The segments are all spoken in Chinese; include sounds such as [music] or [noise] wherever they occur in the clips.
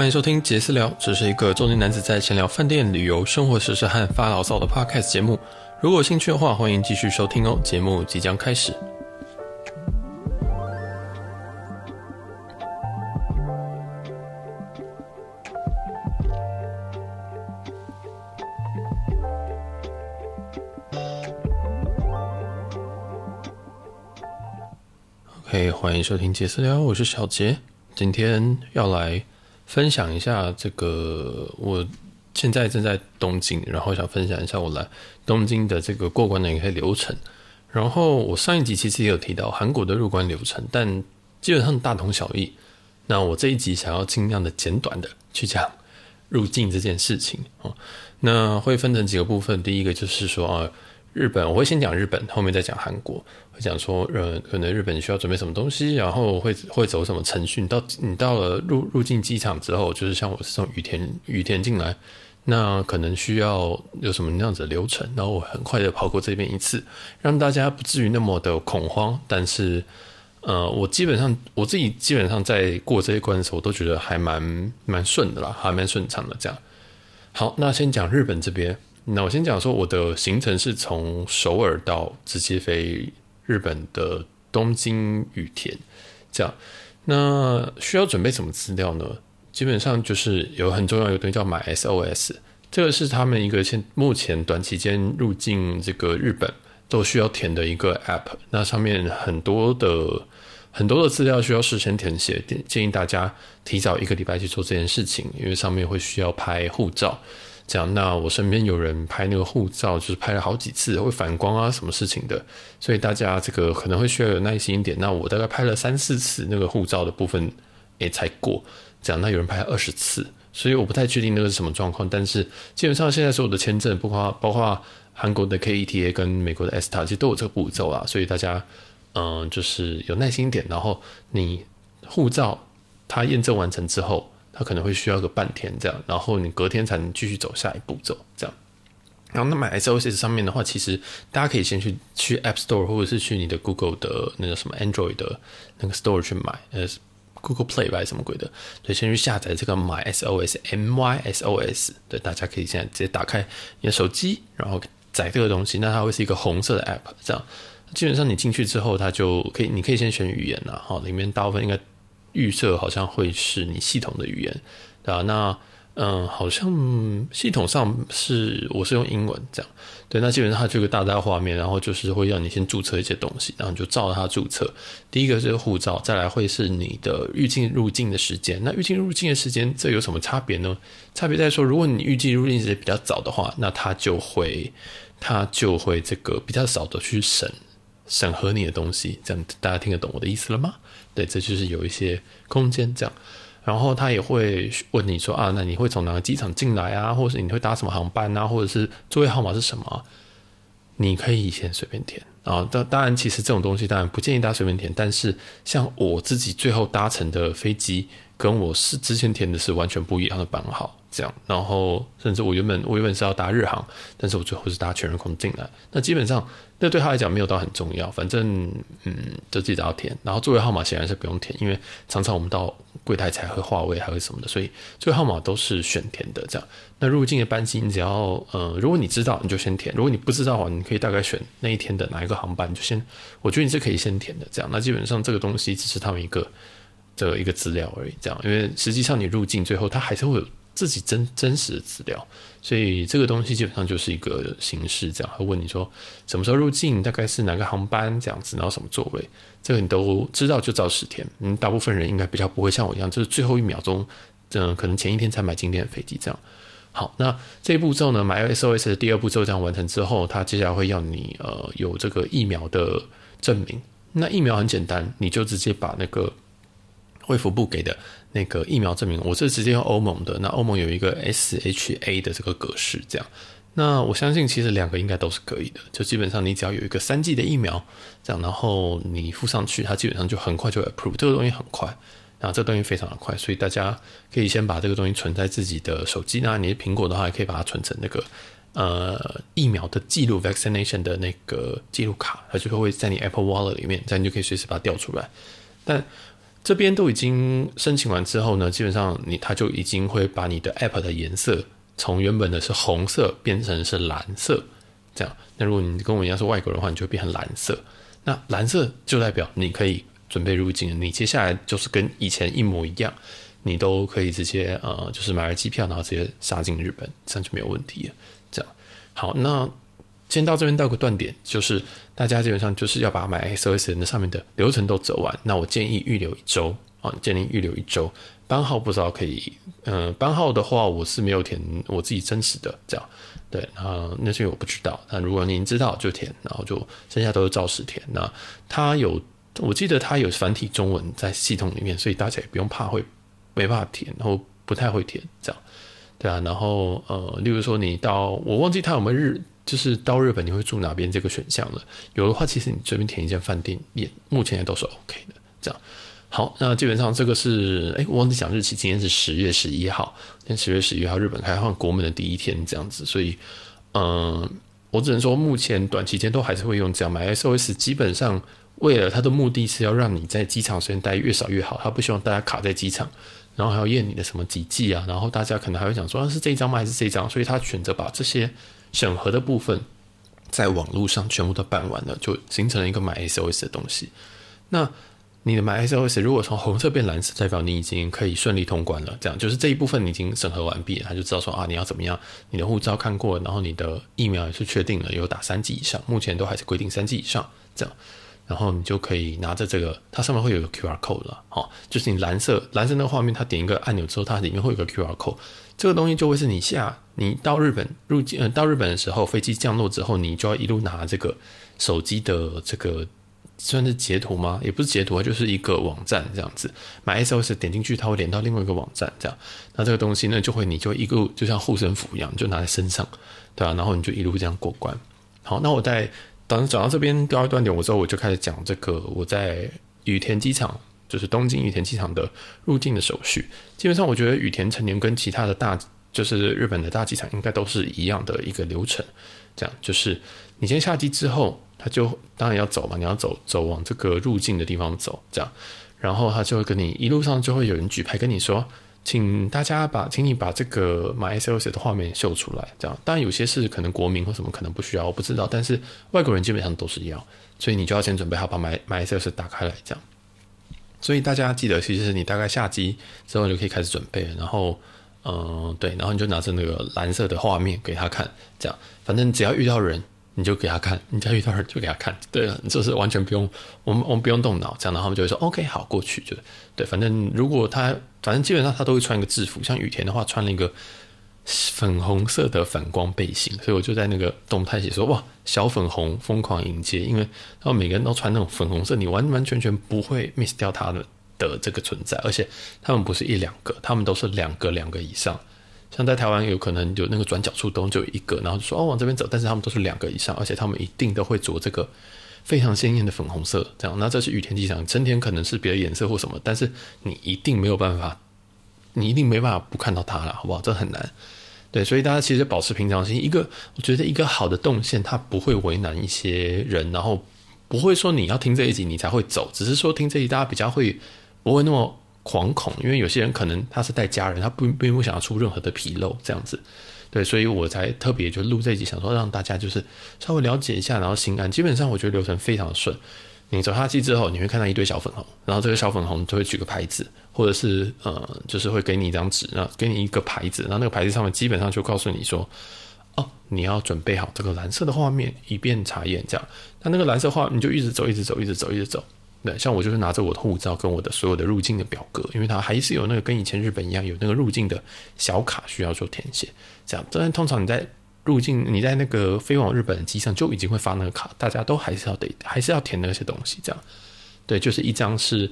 欢迎收听杰私聊，这是一个中年男子在闲聊饭店、旅游、生活时事和发牢骚的 podcast 节目。如果有兴趣的话，欢迎继续收听哦。节目即将开始。OK，欢迎收听杰私聊，我是小杰，今天要来。分享一下这个，我现在正在东京，然后想分享一下我来东京的这个过关的一些流程。然后我上一集其实也有提到韩国的入关流程，但基本上大同小异。那我这一集想要尽量的简短的去讲入境这件事情哦。那会分成几个部分，第一个就是说啊。日本我会先讲日本，后面再讲韩国。讲说，呃，可能日本需要准备什么东西，然后会会走什么程序。到你到了入入境机场之后，就是像我是从羽田羽田进来，那可能需要有什么那样子的流程，然后我很快的跑过这边一次，让大家不至于那么的恐慌。但是，呃，我基本上我自己基本上在过这一关的时候，我都觉得还蛮蛮顺的啦，还蛮顺畅的这样。好，那先讲日本这边。那我先讲说，我的行程是从首尔到直接飞日本的东京羽田，这样。那需要准备什么资料呢？基本上就是有很重要一个东西叫买 SOS，这个是他们一个现目前短期间入境这个日本都需要填的一个 App。那上面很多的很多的资料需要事先填写，建议大家提早一个礼拜去做这件事情，因为上面会需要拍护照。讲，那我身边有人拍那个护照，就是拍了好几次，会反光啊，什么事情的，所以大家这个可能会需要有耐心一点。那我大概拍了三四次那个护照的部分，诶才过。讲，那有人拍二十次，所以我不太确定那个是什么状况。但是基本上现在所有的签证，包括包括韩国的 KETA 跟美国的 ESTA，其实都有这个步骤啊。所以大家嗯，就是有耐心一点，然后你护照它验证完成之后。它可能会需要个半天这样，然后你隔天才能继续走下一步走这样。然后那买 SOS 上面的话，其实大家可以先去去 App Store 或者是去你的 Google 的那个什么 Android 的那个 Store 去买，呃，Google Play 吧，还是什么鬼的，所以先去下载这个 My SOS M Y S O S，对，大家可以现在直接打开你的手机，然后载这个东西，那它会是一个红色的 App，这样基本上你进去之后，它就可以，你可以先选语言了，好，里面大部分应该。预设好像会是你系统的语言，对吧？那嗯，好像系统上是我是用英文这样，对。那基本上它这个大大画面，然后就是会让你先注册一些东西，然后你就照着它注册。第一个是护照，再来会是你的预境入境的时间。那预境入境的时间，这有什么差别呢？差别在说，如果你预计入境时间比较早的话，那它就会它就会这个比较少的去审审核你的东西。这样大家听得懂我的意思了吗？对，这就是有一些空间这样，然后他也会问你说啊，那你会从哪个机场进来啊，或者是你会搭什么航班啊，或者是座位号码是什么？你可以先随便填啊。当当然，其实这种东西当然不建议大家随便填，但是像我自己最后搭乘的飞机，跟我是之前填的是完全不一样的班号。这样，然后甚至我原本我原本是要搭日航，但是我最后是搭全日空进来。那基本上，那对他来讲没有到很重要，反正嗯，就自己要填。然后座位号码显然是不用填，因为常常我们到柜台才会划位，还会什么的，所以座位号码都是选填的。这样，那入境的班机，你只要呃，如果你知道，你就先填；如果你不知道的话，你可以大概选那一天的哪一个航班，就先。我觉得你是可以先填的。这样，那基本上这个东西只是他们一个的一个资料而已。这样，因为实际上你入境最后，它还是会有。自己真真实的资料，所以这个东西基本上就是一个形式，这样会问你说什么时候入境，大概是哪个航班这样子，然后什么座位，这个你都知道就照实填。嗯，大部分人应该比较不会像我一样，就是最后一秒钟，嗯，可能前一天才买今天的飞机这样。好，那这一步骤呢，买 SOS 的第二步骤这样完成之后，他接下来会要你呃有这个疫苗的证明。那疫苗很简单，你就直接把那个。卫福部给的那个疫苗证明，我是直接用欧盟的。那欧盟有一个 SHA 的这个格式，这样。那我相信其实两个应该都是可以的。就基本上你只要有一个三剂的疫苗，这样，然后你附上去，它基本上就很快就 approve。这个东西很快，然后这个东西非常的快，所以大家可以先把这个东西存在自己的手机。那你是苹果的话，也可以把它存成那个呃疫苗的记录 vaccination 的那个记录卡，它就会在你 Apple Wallet 里面，这样你就可以随时把它调出来。但这边都已经申请完之后呢，基本上你它就已经会把你的 App 的颜色从原本的是红色变成是蓝色，这样。那如果你跟我一样是外国人的话，你就会变成蓝色。那蓝色就代表你可以准备入境，你接下来就是跟以前一模一样，你都可以直接呃，就是买了机票，然后直接杀进日本，这样就没有问题了。这样好，那先到这边到个断点，就是大家基本上就是要把买 SOS 的上面的流程都走完。那我建议预留一周啊，建议预留一周。班号不知道可以，嗯、呃，班号的话我是没有填我自己真实的这样。对，啊，那些我不知道。那如果您知道就填，然后就剩下都是照实填。那它有，我记得它有繁体中文在系统里面，所以大家也不用怕会没办法填，然后不太会填这样。对啊，然后呃，例如说你到，我忘记他有没有日，就是到日本你会住哪边这个选项了。有的话，其实你随便填一间饭店也目前也都是 OK 的这样。好，那基本上这个是，哎，我忘记讲日期，今天是十月十一号，今天十月十一号，日本开放国门的第一天，这样子，所以，嗯，我只能说，目前短期间都还是会用这样买 SOS，基本上为了它的目的是要让你在机场时间待越少越好，他不希望大家卡在机场，然后还要验你的什么几剂啊，然后大家可能还会想说，啊，是这一张吗？还是这一张？所以他选择把这些审核的部分在网络上全部都办完了，就形成了一个买 SOS 的东西。那你的买 SOS 如果从红色变蓝色，代表你已经可以顺利通关了。这样就是这一部分你已经审核完毕了，他就知道说啊，你要怎么样？你的护照看过，然后你的疫苗也是确定了，有打三剂以上，目前都还是规定三剂以上这样，然后你就可以拿着这个，它上面会有个 QR code 了，好，就是你蓝色蓝色那个画面，它点一个按钮之后，它里面会有个 QR code，这个东西就会是你下你到日本入境，呃，到日本的时候，飞机降落之后，你就要一路拿这个手机的这个。算是截图吗？也不是截图，就是一个网站这样子。买 SOS 点进去，它会连到另外一个网站，这样。那这个东西呢，就会你就一个就像护身符一样，就拿在身上，对、啊？然后你就一路这样过关。好，那我在等讲到这边第二段点，我之后我就开始讲这个我在羽田机场，就是东京羽田机场的入境的手续。基本上，我觉得羽田成年跟其他的大，就是日本的大机场，应该都是一样的一个流程。这样，就是你先下机之后。他就当然要走嘛，你要走走往这个入境的地方走，这样，然后他就会跟你一路上就会有人举牌跟你说，请大家把，请你把这个 MySOS 的画面秀出来，这样。当然有些是可能国民或什么可能不需要，我不知道，但是外国人基本上都是要，所以你就要先准备好把 My MySOS 打开来，这样。所以大家记得，其实你大概下机之后就可以开始准备，然后，嗯、对，然后你就拿着那个蓝色的画面给他看，这样，反正只要遇到人。你就给他看，你再遇到人就给他看，[laughs] 对了，就是完全不用，我们我们不用动脑，这样的话他们就会说 OK 好过去，就对，反正如果他，反正基本上他都会穿一个制服，像雨田的话穿了一个粉红色的反光背心，所以我就在那个动态写说哇，小粉红疯狂迎接，因为然后每个人都穿那种粉红色，你完完全全不会 miss 掉他的的这个存在，而且他们不是一两个，他们都是两个两个以上。像在台湾有可能有那个转角处都就有一个，然后就说哦往这边走，但是他们都是两个以上，而且他们一定都会着这个非常鲜艳的粉红色，这样。那这是羽田机场，成田可能是别的颜色或什么，但是你一定没有办法，你一定没办法不看到它了，好不好？这很难。对，所以大家其实保持平常心。一个我觉得一个好的动线，它不会为难一些人，然后不会说你要听这一集你才会走，只是说听这一集大家比较会不会那么。惶恐，因为有些人可能他是带家人，他不并不想要出任何的纰漏，这样子，对，所以我才特别就录这一集，想说让大家就是稍微了解一下，然后心安。基本上我觉得流程非常顺，你走下去之后，你会看到一堆小粉红，然后这个小粉红就会举个牌子，或者是呃，就是会给你一张纸，然后给你一个牌子，然后那个牌子上面基本上就告诉你说，哦，你要准备好这个蓝色的画面，以便查验这样。那那个蓝色画，你就一直走，一直走，一直走，一直走。对，像我就是拿着我的护照跟我的所有的入境的表格，因为它还是有那个跟以前日本一样有那个入境的小卡需要做填写，这样。但通常你在入境，你在那个飞往日本的机上就已经会发那个卡，大家都还是要得还是要填那些东西，这样。对，就是一张是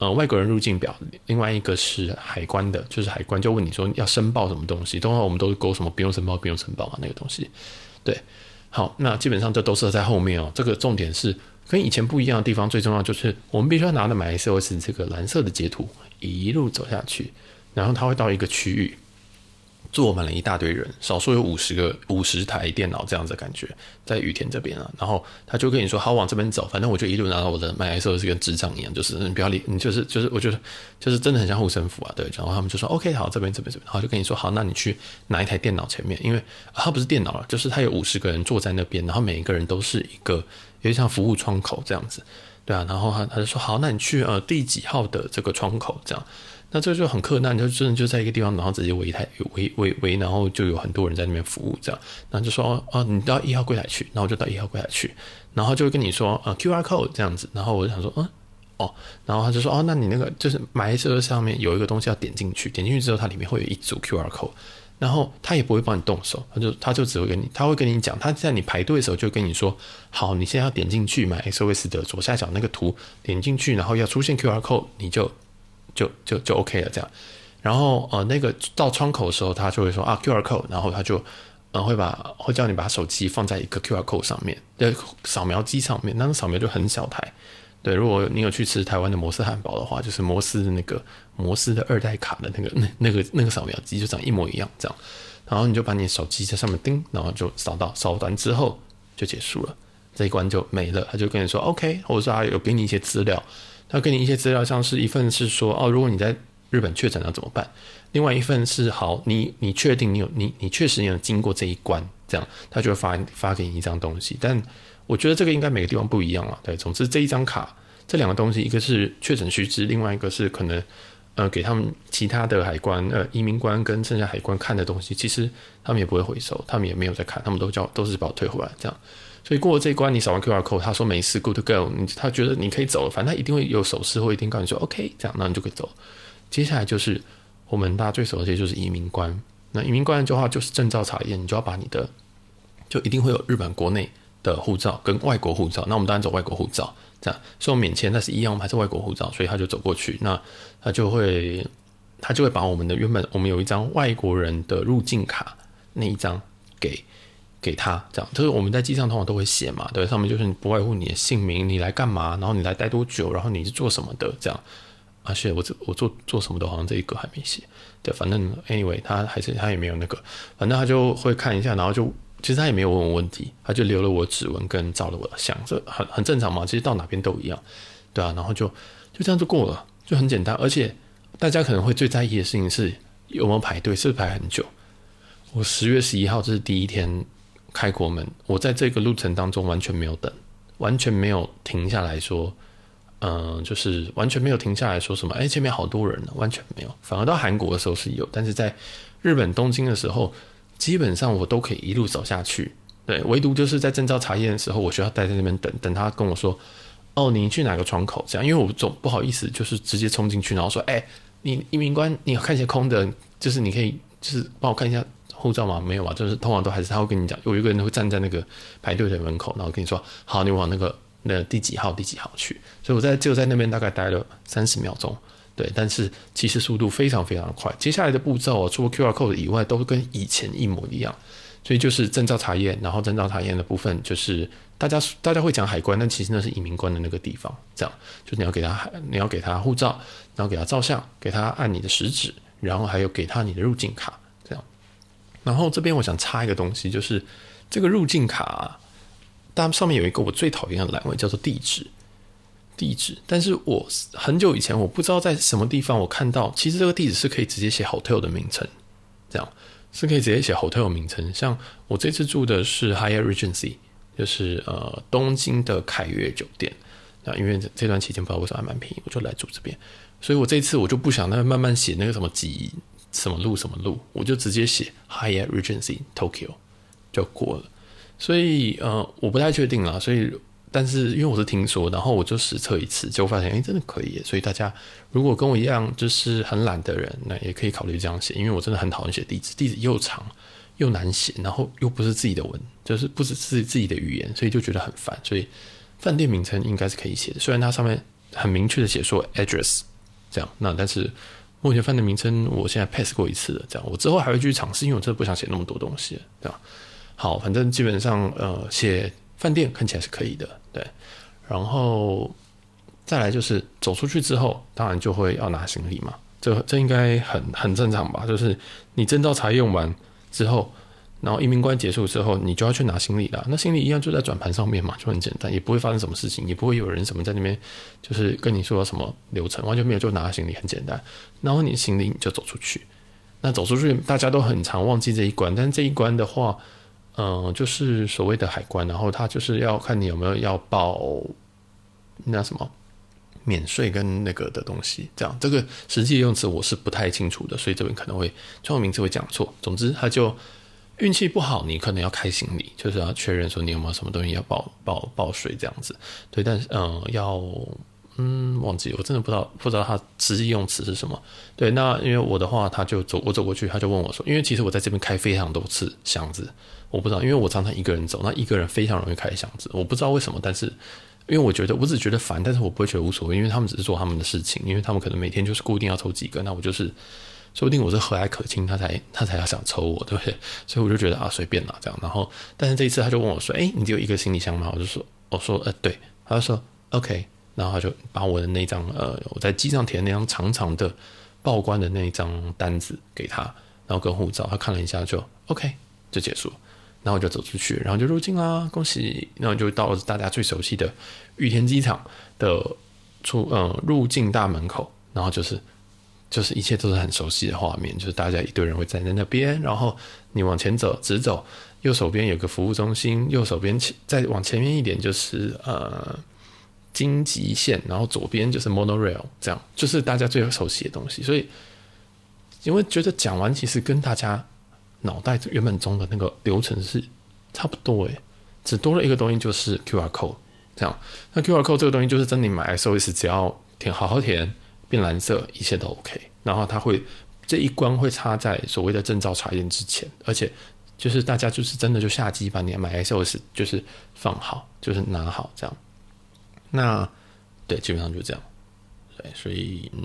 呃外国人入境表，另外一个是海关的，就是海关就问你说要申报什么东西，通常我们都是勾什么不用申报，不用申报啊那个东西。对，好，那基本上这都是在后面哦，这个重点是。跟以前不一样的地方，最重要就是我们必须要拿着买 SOS 这个蓝色的截图，一路走下去，然后它会到一个区域，坐满了一大堆人，少说有五十个五十台电脑这样子感觉，在雨田这边啊，然后他就跟你说，好，往这边走，反正我就一路拿到我的麦克风，是跟智障一样，就是你不要理，你就是就是，我觉得就是真的很像护身符啊，对，然后他们就说，OK，好，这边这边这边，然后就跟你说，好，那你去拿一台电脑前面，因为他不是电脑了，就是他有五十个人坐在那边，然后每一个人都是一个有点像服务窗口这样子，对啊，然后他他就说，好，那你去呃第几号的这个窗口这样。那这就很困难，就真的就在一个地方，然后直接围一台围围围，然后就有很多人在那边服务，这样，然后就说哦，你到一号柜台去，然后就到一号柜台去，然后就会跟你说呃 QR code 这样子，然后我就想说嗯哦，然后他就说哦，那你那个就是买车上面有一个东西要点进去，点进去之后它里面会有一组 QR code，然后他也不会帮你动手，他就他就只会跟你，他会跟你讲，他在你排队的时候就跟你说，好，你现在要点进去买 SOS 的左下角那个图，点进去，然后要出现 QR code，你就。就就就 OK 了，这样，然后呃，那个到窗口的时候，他就会说啊，QR code，然后他就呃会把会叫你把手机放在一个 QR code 上面的扫描机上面，那个扫描就很小台，对，如果你有去吃台湾的摩斯汉堡的话，就是摩斯的那个摩斯的二代卡的那个那 [laughs] 那个那个扫描机就长一模一样，这样，然后你就把你手机在上面叮，然后就扫到扫完之后就结束了，这一关就没了，他就跟你说 OK，或者说他有给你一些资料。他给你一些资料，像是一份是说哦，如果你在日本确诊了怎么办？另外一份是好，你你确定你有你你确实你有经过这一关，这样他就会发发给你一张东西。但我觉得这个应该每个地方不一样啊。对，总之这一张卡这两个东西，一个是确诊须知，另外一个是可能呃给他们其他的海关呃移民官跟剩下海关看的东西，其实他们也不会回收，他们也没有在看，他们都叫都是把我退回来这样。所以过了这一关，你扫完 QR code，他说没事，good to go，你他觉得你可以走了，反正他一定会有手势，或一定告诉你说 OK，这样，那你就可以走。接下来就是我们大家最熟悉的就是移民关。那移民关的话就是证照查验，你就要把你的，就一定会有日本国内的护照跟外国护照。那我们当然走外国护照，这样，所以我免签，但是一样，我们还是外国护照，所以他就走过去，那他就会他就会把我们的原本我们有一张外国人的入境卡那一张给。给他这样，就是我们在机上通常都会写嘛，对，上面就是不外乎你的姓名，你来干嘛，然后你来待多久，然后你是做什么的这样。而、啊、且我我做做什么的，好像这一个还没写。对，反正 anyway，他还是他也没有那个，反正他就会看一下，然后就其实他也没有问我问题，他就留了我指纹跟照了我的相，这很很正常嘛，其实到哪边都一样，对啊，然后就就这样就过了，就很简单。而且大家可能会最在意的事情是有没有排队，是不是排很久？我十月十一号这是第一天。开国门，我在这个路程当中完全没有等，完全没有停下来说，嗯、就是完全没有停下来说什么，哎，前面好多人呢，完全没有。反而到韩国的时候是有，但是在日本东京的时候，基本上我都可以一路走下去。对，唯独就是在证照查验的时候，我需要待在那边等等他跟我说，哦，你去哪个窗口？这样，因为我总不好意思，就是直接冲进去，然后说，哎，你移民官，你看一下空的，就是你可以，就是帮我看一下。护照吗？没有啊，就是通常都还是他会跟你讲，有一个人会站在那个排队的门口，然后跟你说：“好，你往那个那、第几号第几号去。”所以我在就在那边大概待了三十秒钟，对，但是其实速度非常非常的快。接下来的步骤除了 QR code 以外，都跟以前一模一样。所以就是证照查验，然后证照查验的部分就是大家大家会讲海关，但其实那是移民官的那个地方。这样，就是你要给他你要给他护照，然后给他照相，给他按你的食指，然后还有给他你的入境卡。然后这边我想插一个东西，就是这个入境卡，它上面有一个我最讨厌的栏位，叫做地址。地址，但是我很久以前我不知道在什么地方我看到，其实这个地址是可以直接写 hotel 的名称，这样是可以直接写 hotel 名称。像我这次住的是 Hyatt Regency，就是呃东京的凯悦酒店。那因为这段期间不知道为什么还蛮便宜，我就来住这边。所以我这次我就不想那慢慢写那个什么几。什么路什么路，我就直接写 Hyatt Regency Tokyo 就过了。所以呃，我不太确定啦。所以，但是因为我是听说，然后我就实测一次，就发现哎、真的可以。所以大家如果跟我一样就是很懒的人，那也可以考虑这样写。因为我真的很讨厌写地址，地址又长又难写，然后又不是自己的文，就是不是自自己的语言，所以就觉得很烦。所以饭店名称应该是可以写的，虽然它上面很明确的写说 address 这样，那但是。目前饭店名称，我现在 pass 过一次了，这样我之后还会继续尝试，因为我真的不想写那么多东西，对吧。好，反正基本上呃，写饭店看起来是可以的，对。然后再来就是走出去之后，当然就会要拿行李嘛，这这应该很很正常吧？就是你证照才用完之后，然后移民关结束之后，你就要去拿行李了。那行李一样就在转盘上面嘛，就很简单，也不会发生什么事情，也不会有人什么在那边就是跟你说什么流程，完全没有，就拿行李很简单。然后你行李你就走出去。那走出去，大家都很常忘记这一关，但这一关的话，嗯、就是所谓的海关，然后他就是要看你有没有要报那什么免税跟那个的东西，这样这个实际用词我是不太清楚的，所以这边可能会专有名词会讲错。总之，他就运气不好，你可能要开行李，就是要确认说你有没有什么东西要报报报税这样子。对，但是嗯、要。嗯，忘记我真的不知道，不知道他实际用词是什么。对，那因为我的话，他就走，我走过去，他就问我说，因为其实我在这边开非常多次箱子，我不知道，因为我常常一个人走，那一个人非常容易开箱子，我不知道为什么，但是因为我觉得，我只觉得烦，但是我不会觉得无所谓，因为他们只是做他们的事情，因为他们可能每天就是固定要抽几个，那我就是说不定我是和蔼可亲，他才他才要想抽我，对不对？所以我就觉得啊，随便啦，这样。然后，但是这一次他就问我说，哎，你只有一个行李箱吗？我就说，我说，呃，对，他就说，OK。然后他就把我的那张呃，我在机上填那张长长的报关的那张单子给他，然后跟护照，他看了一下就 OK 就结束，然后我就走出去，然后就入境啦，恭喜！然后就到了大家最熟悉的羽田机场的出呃入境大门口，然后就是就是一切都是很熟悉的画面，就是大家一堆人会站在那边，然后你往前走直走，右手边有个服务中心，右手边再往前面一点就是呃。荆棘线，然后左边就是 monorail，这样就是大家最熟悉的东西。所以，因为觉得讲完其实跟大家脑袋原本中的那个流程是差不多诶，只多了一个东西就是 QR code。这样，那 QR code 这个东西就是真的，你买 SOS 只要填好好填，变蓝色，一切都 OK。然后它会这一关会插在所谓的证照查验之前，而且就是大家就是真的就下机把你买 SOS 就是放好，就是拿好这样。那对，基本上就这样，对，所以嗯，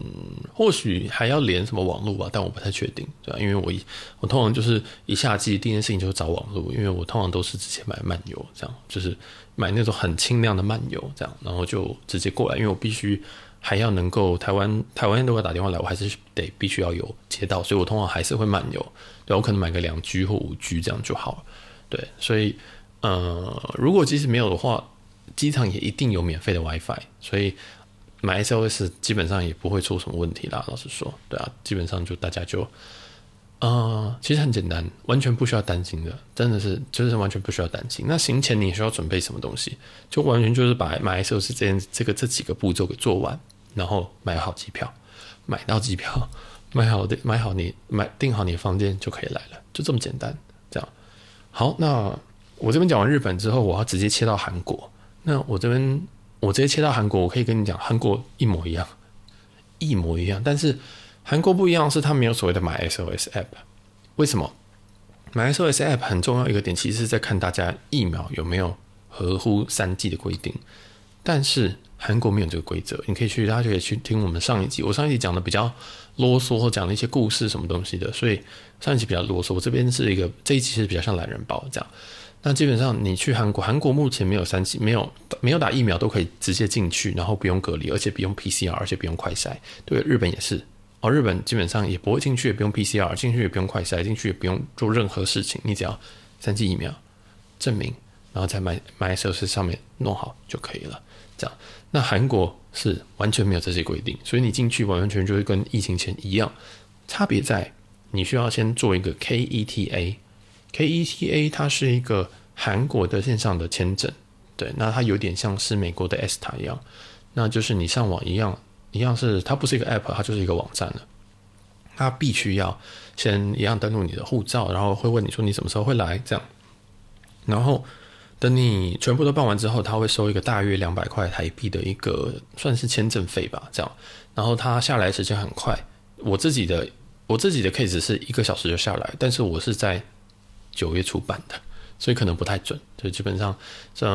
或许还要连什么网络吧，但我不太确定，对吧？因为我一我通常就是一下机第一件事情就是找网络，因为我通常都是直接买漫游，这样就是买那种很轻量的漫游，这样，然后就直接过来，因为我必须还要能够台湾台湾人都会打电话来，我还是得必须要有接到，所以我通常还是会漫游，对，我可能买个两 G 或五 G 这样就好了，对，所以呃，如果即使没有的话。机场也一定有免费的 WiFi，所以买 SOS 基本上也不会出什么问题啦。老实说，对啊，基本上就大家就，呃，其实很简单，完全不需要担心的，真的是就是完全不需要担心。那行前你需要准备什么东西？就完全就是把买 SOS 这件这个这几个步骤给做完，然后买好机票，买到机票，[laughs] 买好的买好你买订好你的房间就可以来了，就这么简单。这样好，那我这边讲完日本之后，我要直接切到韩国。那我这边我直接切到韩国，我可以跟你讲，韩国一模一样，一模一样。但是韩国不一样，是它没有所谓的买 SOS App。为什么？买 SOS App 很重要一个点，其实是在看大家疫苗有没有合乎三剂的规定。但是韩国没有这个规则，你可以去，大家可以去听我们上一集。我上一集讲的比较啰嗦，或讲了一些故事什么东西的，所以上一集比较啰嗦。我这边是一个这一集是比较像懒人包这样。那基本上你去韩国，韩国目前没有三期，没有没有打疫苗都可以直接进去，然后不用隔离，而且不用 PCR，而且不用快筛。对，日本也是哦，日本基本上也不会进去，也不用 PCR，进去也不用快筛，进去也不用做任何事情，你只要三剂疫苗证明，然后在买买 SOS 上面弄好就可以了。这样，那韩国是完全没有这些规定，所以你进去完完全全就会跟疫情前一样，差别在你需要先做一个 KETA。KETA 它是一个韩国的线上的签证，对，那它有点像是美国的 ESTA 一样，那就是你上网一样，一样是它不是一个 app，它就是一个网站了。它必须要先一样登录你的护照，然后会问你说你什么时候会来这样，然后等你全部都办完之后，他会收一个大约两百块台币的一个算是签证费吧，这样，然后他下来时间很快，我自己的我自己的 case 是一个小时就下来，但是我是在。九月初办的，所以可能不太准。就基本上，这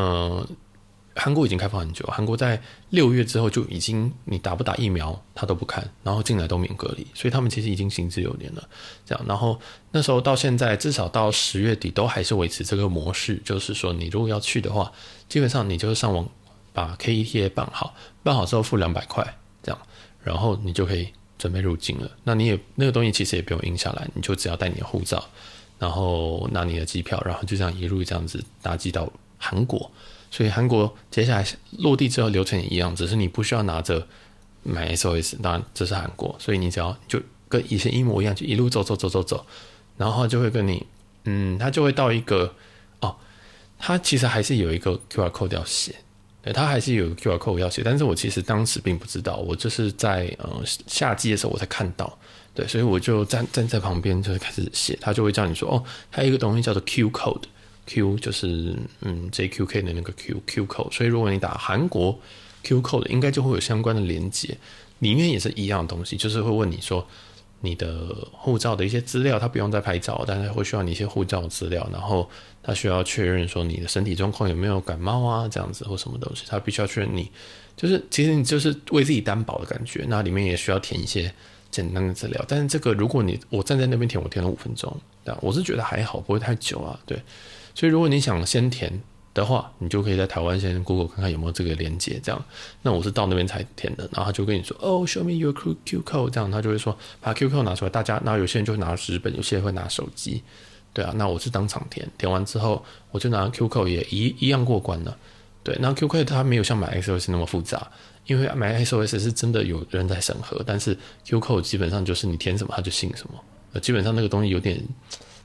韩国已经开放很久，韩国在六月之后就已经，你打不打疫苗他都不看，然后进来都免隔离，所以他们其实已经行之有年了。这样，然后那时候到现在，至少到十月底都还是维持这个模式，就是说你如果要去的话，基本上你就是上网把 KETA 办好，办好之后付两百块，这样，然后你就可以准备入境了。那你也那个东西其实也不用印下来，你就只要带你的护照，然后拿你的机票，然后就这样一路这样子搭机到韩国。所以韩国接下来落地之后流程也一样，只是你不需要拿着买 SOS，当然这是韩国，所以你只要就跟以前一模一样，就一路走走走走走，然后就会跟你，嗯，他就会到一个哦，他其实还是有一个 QR code 要写，对，他还是有 QR code 要写，但是我其实当时并不知道，我就是在呃夏季的时候我才看到，对，所以我就站站在旁边就开始写，他就会叫你说哦，还有一个东西叫做 Q code。Q 就是嗯 JQK 的那个 Q Q code，所以如果你打韩国 Q code，应该就会有相关的连接，里面也是一样的东西，就是会问你说你的护照的一些资料，他不用再拍照，但是会需要你一些护照资料，然后他需要确认说你的身体状况有没有感冒啊这样子或什么东西，他必须要确认你。就是其实你就是为自己担保的感觉，那里面也需要填一些简单的资料，但是这个如果你我站在那边填，我填了五分钟，对，我是觉得还好，不会太久啊，对。所以，如果你想先填的话，你就可以在台湾先 Google 看看有没有这个连接。这样，那我是到那边才填的，然后他就跟你说：“哦，Show me your Q Q code。”这样，他就会说把 Q Q 拿出来。大家，那有些人就会拿纸本，有些人会拿手机。对啊，那我是当场填，填完之后我就拿 Q Code 也一一样过关了。对，那 Q Code 它没有像买 SOS 那么复杂，因为买 SOS 是真的有人在审核，但是 Q Code 基本上就是你填什么他就信什么。呃，基本上那个东西有点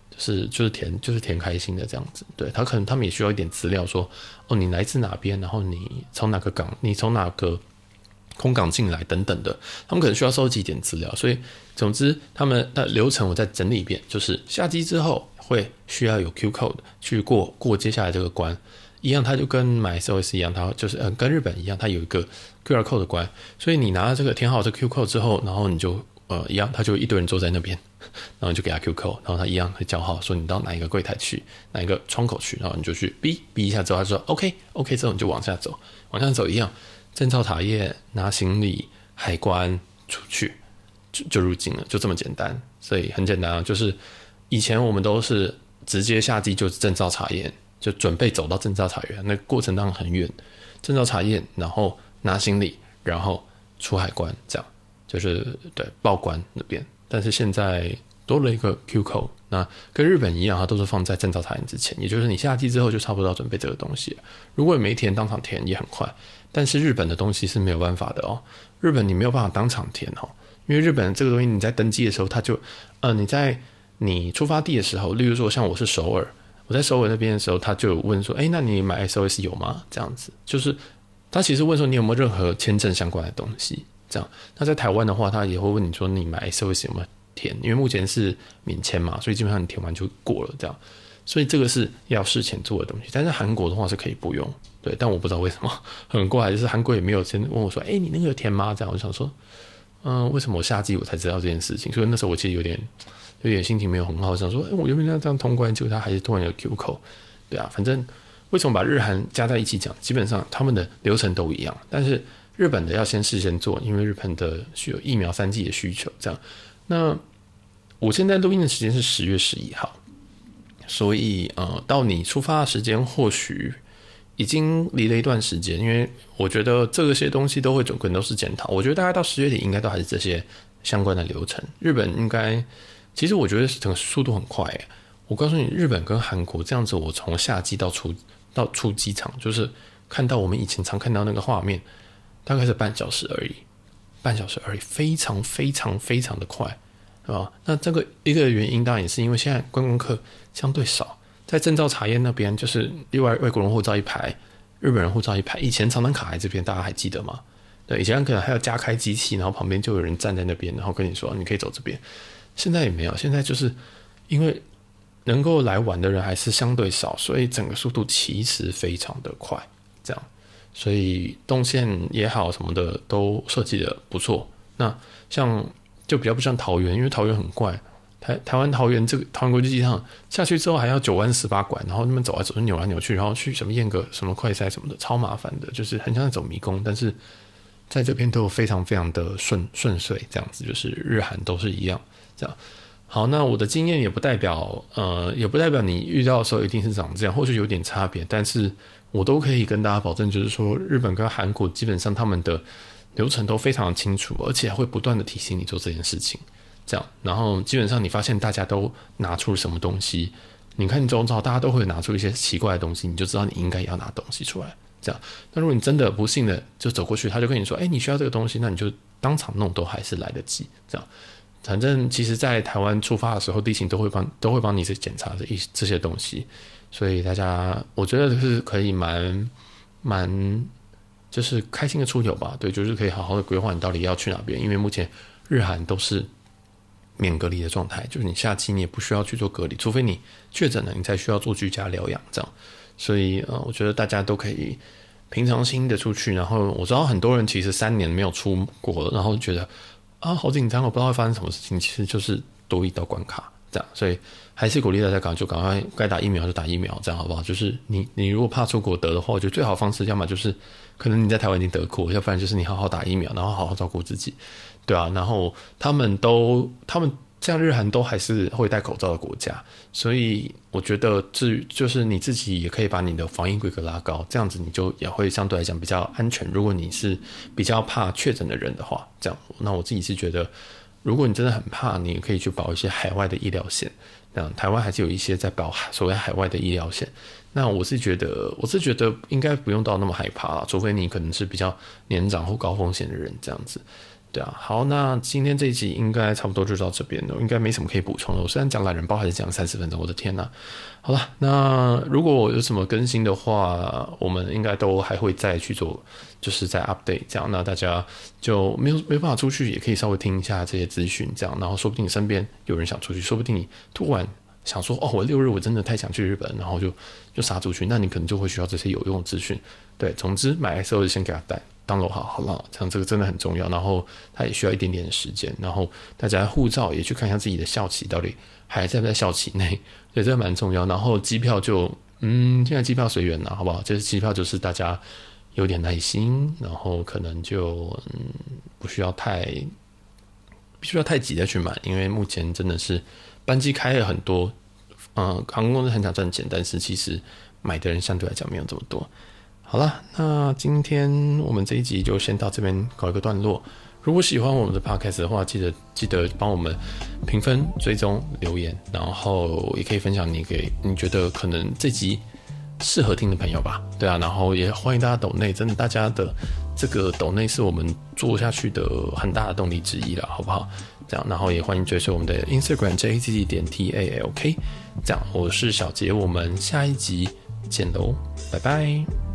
就。是，就是填，就是填开心的这样子。对，他可能他们也需要一点资料说，哦，你来自哪边，然后你从哪个港，你从哪个空港进来等等的，他们可能需要收集一点资料。所以，总之他们的流程我再整理一遍，就是下机之后会需要有 Q code 去过过接下来这个关，一样，它就跟买 SOS 一样，它就是嗯跟日本一样，它有一个 QR code 的关。所以你拿了这个填好这个 Q code 之后，然后你就。呃，一样，他就一堆人坐在那边，[laughs] 然后就给他 Q code，然后他一样会叫号，说你到哪一个柜台去，哪一个窗口去，然后你就去哔哔一下之后，他说 OK OK 之后你就往下走，往下走一样，证照查验，拿行李，海关出去就就入境了，就这么简单，所以很简单啊，就是以前我们都是直接下机就证照查验，就准备走到证照查验，那过程当中很远，证照查验，然后拿行李，然后出海关这样。就是对报关那边，但是现在多了一个 Q 口那跟日本一样，它都是放在证照查验之前，也就是你下机之后就差不多要准备这个东西。如果你没填，当场填也很快，但是日本的东西是没有办法的哦。日本你没有办法当场填哦，因为日本这个东西你在登机的时候，它就呃你在你出发地的时候，例如说像我是首尔，我在首尔那边的时候，他就问说，哎，那你买 SOS 有吗？这样子，就是他其实问说你有没有任何签证相关的东西。这样，那在台湾的话，他也会问你说你买 SOS 有没有填？因为目前是免签嘛，所以基本上你填完就过了。这样，所以这个是要事前做的东西。但是韩国的话是可以不用，对。但我不知道为什么 [laughs] 很怪，就是韩国也没有先问我说，哎、你那个填吗？这样，我想说，嗯、为什么我夏季我才知道这件事情？所以那时候我其实有点有点心情没有很好，想说，哎、我原本要这样通关，结果他还是突然有 Q 口对啊。反正为什么把日韩加在一起讲？基本上他们的流程都一样，但是。日本的要先事先做，因为日本的需有疫苗三剂的需求。这样，那我现在录音的时间是十月十一号，所以呃，到你出发的时间或许已经离了一段时间。因为我觉得这些东西都会总可能都是检讨。我觉得大概到十月底应该都还是这些相关的流程。日本应该，其实我觉得整个速度很快。我告诉你，日本跟韩国这样子，我从下机到出到出机场，就是看到我们以前常看到那个画面。大概是半小时而已，半小时而已，非常非常非常的快，是吧？那这个一个原因当然也是因为现在观光客相对少，在证照查验那边就是另外外国人护照一排，日本人护照一排。以前常常卡在这边，大家还记得吗？对，以前可能还要加开机器，然后旁边就有人站在那边，然后跟你说你可以走这边。现在也没有，现在就是因为能够来玩的人还是相对少，所以整个速度其实非常的快，这样。所以动线也好，什么的都设计的不错。那像就比较不像桃园，因为桃园很怪。台台湾桃园这个桃园国际机场下去之后还要九弯十八拐，然后那边走来走去扭来扭去，然后去什么验个什么快筛什么的，超麻烦的，就是很像走迷宫。但是在这边都非常非常的顺顺遂，这样子就是日韩都是一样这样。好，那我的经验也不代表呃，也不代表你遇到的时候一定是长这样，或许有点差别，但是。我都可以跟大家保证，就是说，日本跟韩国基本上他们的流程都非常清楚，而且还会不断的提醒你做这件事情。这样，然后基本上你发现大家都拿出了什么东西，你看你周遭大家都会拿出一些奇怪的东西，你就知道你应该要拿东西出来。这样，那如果你真的不幸的就走过去，他就跟你说：“哎，你需要这个东西，那你就当场弄都还是来得及。”这样，反正其实，在台湾出发的时候，地勤都会帮都会帮你去检查这一这些东西，所以大家我觉得是可以蛮蛮就是开心的出游吧。对，就是可以好好的规划你到底要去哪边，因为目前日韩都是。免隔离的状态，就是你下机你也不需要去做隔离，除非你确诊了，你才需要做居家疗养这样。所以呃，我觉得大家都可以平常心的出去。然后我知道很多人其实三年没有出国，然后觉得啊好紧张，我不知道会发生什么事情，其实就是多一道关卡这样。所以还是鼓励大家赶快就赶快该打疫苗就打疫苗，这样好不好？就是你你如果怕出国得的话，我觉得最好方式要么就是可能你在台湾已经得过，要不然就是你好好打疫苗，然后好好照顾自己。对啊，然后他们都，他们像日韩都还是会戴口罩的国家，所以我觉得至于就是你自己也可以把你的防疫规格拉高，这样子你就也会相对来讲比较安全。如果你是比较怕确诊的人的话，这样，那我自己是觉得，如果你真的很怕，你也可以去保一些海外的医疗险。那，台湾还是有一些在保所谓海外的医疗险。那我是觉得，我是觉得应该不用到那么害怕，除非你可能是比较年长或高风险的人这样子。对啊，好，那今天这一集应该差不多就到这边了，应该没什么可以补充的。我虽然讲懒人包还是讲三十分钟，我的天呐！好了，那如果有什么更新的话，我们应该都还会再去做，就是在 update 这样。那大家就没有没办法出去，也可以稍微听一下这些资讯，这样。然后说不定你身边有人想出去，说不定你突然想说，哦，我六日我真的太想去日本，然后就就杀出去，那你可能就会需要这些有用的资讯。对，总之买的时候先给他带。Download 好，好了，这样这个真的很重要。然后他也需要一点点的时间。然后大家护照也去看一下自己的校期到底还在不在校期内，[laughs] 对，这个蛮重要。然后机票就，嗯，现在机票随缘了，好不好？这是机票就是大家有点耐心，然后可能就嗯不需要太，不需要太急的去买，因为目前真的是班机开了很多，嗯，航空公司很想赚钱，但是其实买的人相对来讲没有这么多。好了，那今天我们这一集就先到这边搞一个段落。如果喜欢我们的 podcast 的话，记得记得帮我们评分、追踪、留言，然后也可以分享你给你觉得可能这集适合听的朋友吧。对啊，然后也欢迎大家抖内，真的大家的这个抖内是我们做下去的很大的动力之一了，好不好？这样，然后也欢迎追随我们的 Instagram J A Z Z 点 T A L K。这样，我是小杰，我们下一集见喽，拜拜。